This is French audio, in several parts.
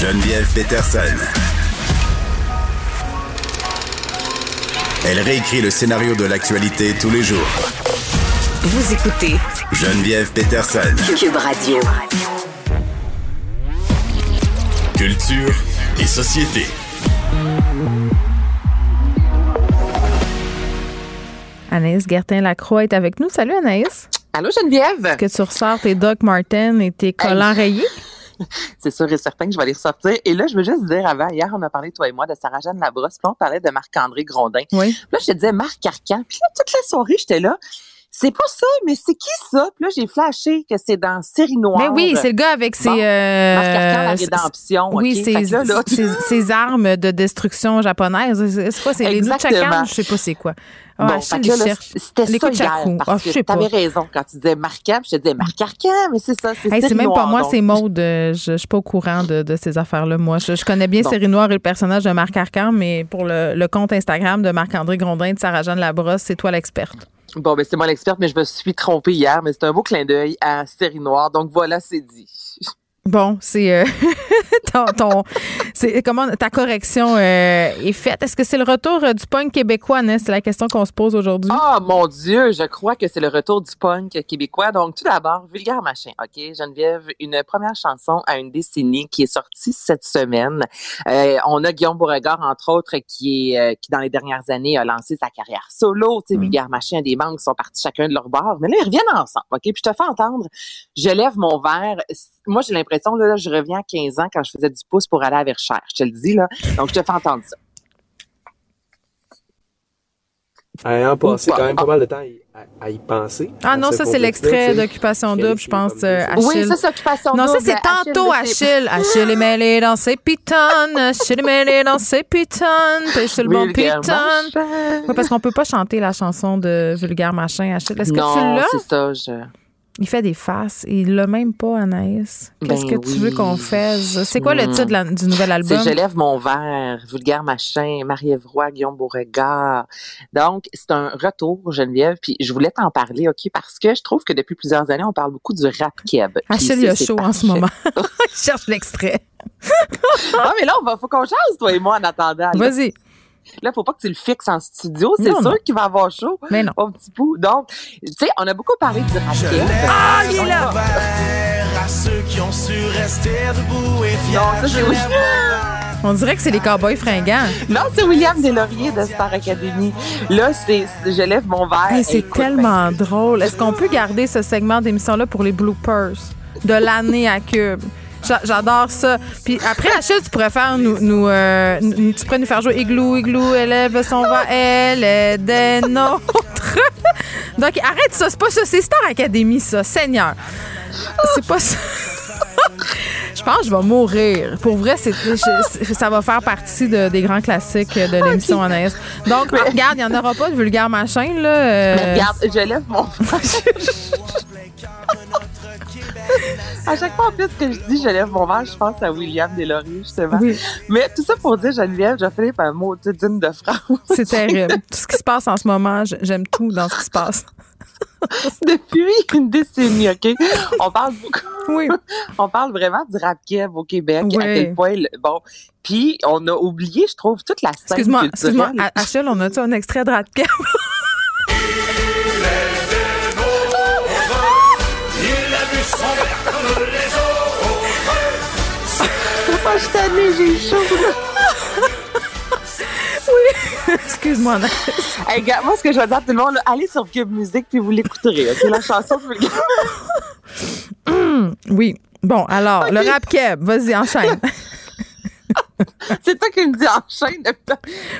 Geneviève Peterson. Elle réécrit le scénario de l'actualité tous les jours. Vous écoutez Geneviève Peterson. Cube Radio. Culture et société. Anaïs Gertin-Lacroix est avec nous. Salut Anaïs. Allô Geneviève? Est-ce que tu ressors tes Doc Martens et tes collants rayés? C'est sûr et certain que je vais les ressortir. Et là, je veux juste dire avant, hier, on a parlé, toi et moi, de Sarah-Jeanne Labrosse, puis on parlait de Marc-André Grondin. Oui. Là, je te disais Marc Arcan. Puis là, toute la soirée, j'étais là. C'est pas ça, mais c'est qui ça? Puis là, j'ai flashé que c'est dans Série Noire. Mais oui, c'est le gars avec ses. Bon. euh, Marc Arcan, la rédemption. Oui, OK? ses, là, là- ses- ses armes de destruction japonaises. C'est quoi? C'est les. Nunchakan? Je sais pas c'est quoi. Ah, Bon. C'était Les ça hier, parce Ah, que pas. t'avais raison quand tu disais puis je te disais Marc Arcan, mais c'est ça, c'est Hey, c'est même pas moi, c'est Maude. Je, suis pas au courant de, de ces affaires-là. Moi, je, je connais bien Bon. Série Noire et le personnage de Marc Arcan, mais pour le, le compte Instagram de Marc-André Grondin de Sarah-Jeanne Labrosse, c'est toi l'experte. Bon, ben c'est moi l'experte, mais je me suis trompée hier, mais c'est un beau clin d'œil à Série Noire, donc voilà, c'est dit. Bon, c'est euh, ton, ton- c'est comment ta correction euh, est faite? Est-ce que c'est le retour euh, du punk québécois, Ness? C'est la question qu'on se pose aujourd'hui. Ah, mon Dieu, je crois que c'est le retour du punk québécois. Donc, tout d'abord, Vulgaire Machin, OK? Geneviève, une première chanson à une décennie qui est sortie cette semaine. Euh, on a Guillaume Beauregard, entre autres, qui est, euh, qui dans les dernières années a lancé sa carrière solo. Tu sais, Mm. Vulgaire Machin, des membres qui sont partis chacun de leur bord. Mais là, ils reviennent ensemble, OK? Puis je te fais entendre, je lève mon verre. Moi, j'ai l'impression, là, là, je reviens à 15 ans quand je faisais du pouce pour aller à Verchères. Je te le dis, là. Donc, je te fais entendre ça. Ayant passé quand même pas. mal de temps à y, penser. ah non, ça c'est l'extrait d'Occupation Double, je pense, euh, Oui, Achille. Oui, ça, c'est Occupation non, ça Double. c'est Achille, tantôt Achille. Achille est mêlé dans ses pitons. Achille est mêlé dans ses pitons. Puis sur le bon piton. Oui, parce qu'on peut pas chanter la chanson de Vulgaire Machin, Achille. Est-ce que non, tu l'as? c'est ça. Je... Il fait des faces. Il l'a même pas, Anaïs. Qu'est-ce Ben que tu veux qu'on fasse? C'est quoi le Hmm. titre la- du nouvel album? C'est Je lève mon verre, vulgaire machin, Marie-Ève Guillaume Beauregard. Donc, c'est un retour, Geneviève, puis je voulais t'en parler, OK, parce que je trouve que depuis plusieurs années, on parle beaucoup du rap keb. Achille, il a chaud en ce moment. il cherche l'extrait. Ah, mais là, va, faut qu'on change, toi et moi, en attendant. Vas-y. Là, faut pas que tu le fixes en studio, c'est sûr qu'il va avoir chaud. Mais non. Mon petit bout. Donc, tu sais, on a beaucoup parlé du rap keb. Ah, il est là! à ceux qui ont su rester debout et fiers. Non, ça, c'est oui. On dirait que c'est les cowboys fringants. Non, c'est William Deslauriers de Star Academy. Là, c'est Je lève mon verre. Hey, c'est tellement drôle. Est-ce qu'on peut garder ce segment d'émission-là pour les bloopers de l'année à Cube? J'a- J'adore ça. Puis après, Achille, tu pourrais faire nous, nous, euh, nous- tu pourrais nous faire jouer Igloo, Igloo, élève son va, elle est des nôtres. Donc, arrête ça, c'est pas ça, c'est Star Academy, ça, Seigneur. C'est pas ça. Je pense que je vais mourir. Pour vrai, c'est, je- ça va faire partie de- des grands classiques de l'émission Anaïs. Donc, regarde, il n'y en aura pas de vulgaire machin, là. euh, Mais regarde, je lève mon À chaque fois, en plus, que je dis je lève mon verre, je pense à William Deslauriers, justement. Oui, Mais tout ça pour dire, Geneviève, je finis par un mot d'une de France. c'est terrible. Tout ce qui se passe en ce moment, j'aime tout dans ce qui se passe. Depuis une décennie, OK? On parle beaucoup. Oui. On parle vraiment du rap au Québec, Oui. à quel point, le- bon. Puis, on a oublié, je trouve, toute la scène Excuse-moi, excuse-moi. Achille, on a-tu un extrait de Ratcap? Il les autres. Je suis tannée, j'ai chaud. Excuse-moi. Hey, gars, moi, ce que je vais dire à tout le monde, là, allez sur Cube Musique puis vous l'écouterez, OK? La chanson, le Oui. Bon, alors, le rap keb, vas-y, enchaîne. C'est toi qui me dis enchaîne.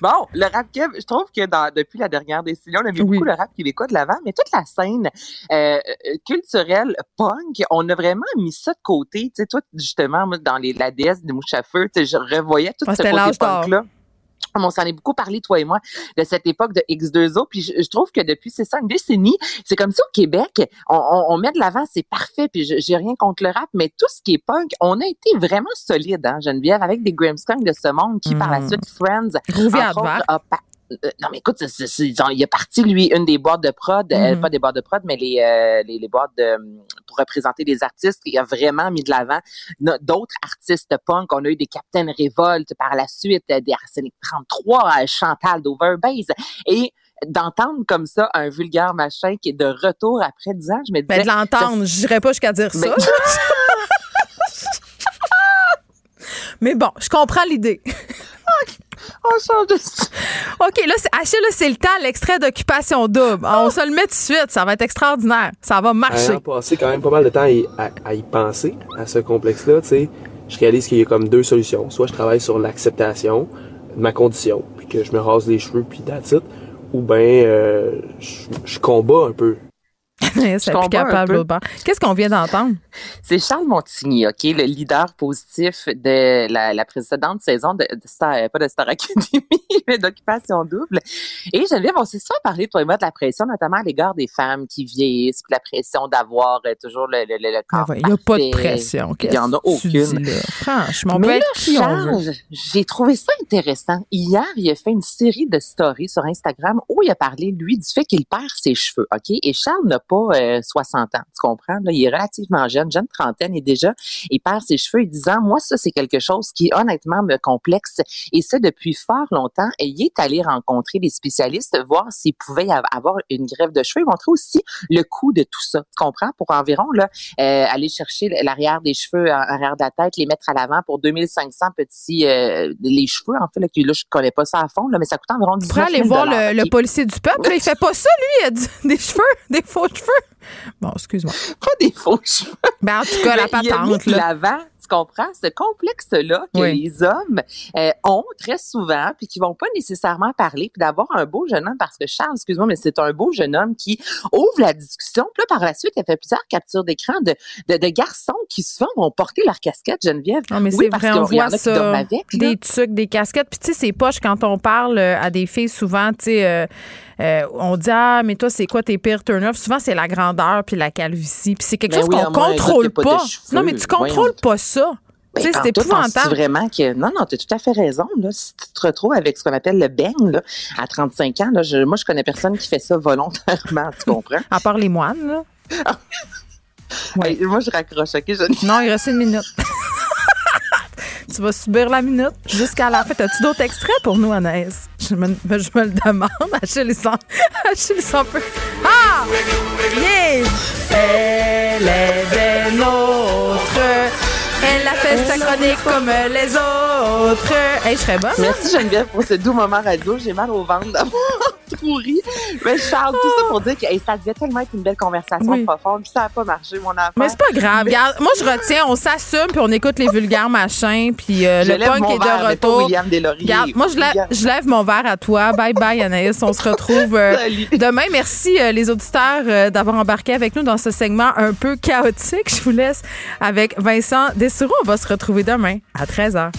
Bon, le rap Kev, je trouve que dans, depuis la dernière décennie, on a Oui. beaucoup le rap québécois de l'avant, mais toute la scène euh, euh, culturelle punk, on a vraiment mis ça de côté. Tu sais, toi, justement, moi, dans les, la déesse des mouches à feu, tu sais, je revoyais tout Ouais, ce côté l'âge On s'en est beaucoup parlé, toi et moi, de cette époque de X2O. Puis je, je trouve que depuis, c'est ça, une décennie, c'est comme ça au Québec, on, on, on met de l'avant, c'est parfait, puis j'ai rien contre le rap, mais tout ce qui est punk, on a été vraiment solide, hein, Geneviève, avec des Grimmskunk de ce monde qui, par la Mm. suite, Friends, Euh, non, mais écoute, c'est- c'est- c'est- ils ont- il a parti, lui, une des boîtes de prod, euh, Mhm. pas des boîtes de prod, mais les, euh, les, les boîtes de, pour représenter des artistes. Il a vraiment mis de l'avant no- d'autres artistes punk. On a eu des Captain Revolt par la suite, des Arsenic 33, euh, Chantal d'Overbase. Et d'entendre comme ça un vulgaire machin qui est de retour après 10 ans, je me disais... Ben, de l'entendre, je n'irais pas jusqu'à dire ça. Mais- bon, je comprends l'idée. on change de. OK, là, c'est- Achille, là, c'est le temps, l'extrait d'occupation double. On se le met tout de suite. Ça va être extraordinaire. Ça va marcher. Ayant passé quand même pas mal de temps à y, à- à y penser, à ce complexe-là, tu sais, je réalise qu'il y a comme deux solutions. Soit je travaille sur l'acceptation de ma condition, puis que je me rase les cheveux, puis that's it. Ou ben euh, je, je combats un peu. c'est plus capable bord. Qu'est-ce qu'on vient d'entendre? C'est Charles Montigny, OK, le leader positif de la, la précédente saison de, de Star, euh, pas de Star Academy, mais d'Occupation Double. Et Geneviève, on s'est souvent parlé, toi et moi, de la pression, notamment à l'égard des femmes qui vieillissent, puis la pression d'avoir euh, toujours le, le, le, le corps Il n'y a pas de pression. Il y en a aucune. dis là? Franchement, Mais là. Charles, j'ai trouvé ça intéressant. Hier, il a fait une série de stories sur Instagram où il a parlé, lui, du fait qu'il perd ses cheveux, OK? Et Charles n'a pas euh, 60 ans, tu comprends? Là, il est relativement jeune, jeune trentaine, et déjà, il perd ses cheveux et disant, moi, ça, c'est quelque chose qui, honnêtement, me complexe. Et ça, depuis fort longtemps. Et il est allé rencontrer des spécialistes, voir s'il pouvait avoir une grève de cheveux et montrer aussi le coût de tout ça. Tu comprends? Pour environ, là, euh, aller chercher l'arrière des cheveux, en arrière de la tête, les mettre à l'avant pour 2500 petits, euh, les cheveux, en fait, là, là, je connais pas ça à fond, là, mais ça coûte environ 19 Tu pourrais 000 aller voir le, policier du peuple. il fait pas ça, lui. Il a des cheveux, des faux cheveux. Excuse-moi. Pas des faux cheveux. Ben, en tout cas, la patente, l'avant, tu comprends, ce complexe-là que Oui. les hommes euh, ont très souvent, puis qui vont pas nécessairement parler, puis d'avoir un beau jeune homme, parce que Charles, excuse-moi, mais c'est un beau jeune homme qui ouvre la discussion. Puis là, par la suite, il a fait plusieurs captures d'écran de, de, de garçons qui souvent vont porter leur casquette, Geneviève. Non, mais Oui, c'est vrai, on voit ça. avec. Des trucs, des casquettes. Puis, tu sais, c'est poche quand on parle euh, à des filles, souvent, tu sais, euh, euh, on dit, ah, mais toi, c'est quoi tes pires turn-off? Souvent, c'est la grandeur puis la calvitie. Puis, c'est quelque Ben chose oui, qu'on contrôle pas Non, mais tu contrôles pas ça. Ben, c'est épouvantable. vraiment que non non tu as tout à fait raison là si tu te retrouves avec ce qu'on appelle le bang là à 35 ans là je, moi je connais personne qui fait ça volontairement tu comprends? À part les moines, là. Ouais. Hey, moi je raccroche ok je Non, il reste une minute. tu vas subir la minute jusqu'à la fin. As-tu d'autres extraits pour nous, Anaïs? Je me, je me le demande. Achille, il s'en, Achille, il s'en peut. Ah! Yeah! Elle est des nôtres. Elle a fait sa chronique comme les autres. Hey, je serais bonne. hein? Merci Geneviève pour ce doux moment radio. J'ai mal au ventre d'avoir trop ri. Mais Charles, tout ça pour dire que hey, ça devait tellement être une belle conversation Oui. profonde. Puis ça n'a pas marché, mon affaire. Mais c'est pas grave. Regarde, moi, je retiens, on s'assume, puis on écoute les vulgaires machins, puis euh, le punk est verre, de retour. William. Regarde, moi, je lève, William. je lève mon verre à toi. Bye bye, Anaïs. On se retrouve euh, demain. Merci, euh, les auditeurs, d'avoir embarqué avec nous dans ce segment un peu chaotique. Je vous laisse avec Vincent Dessureau. On va se retrouver demain à 13h.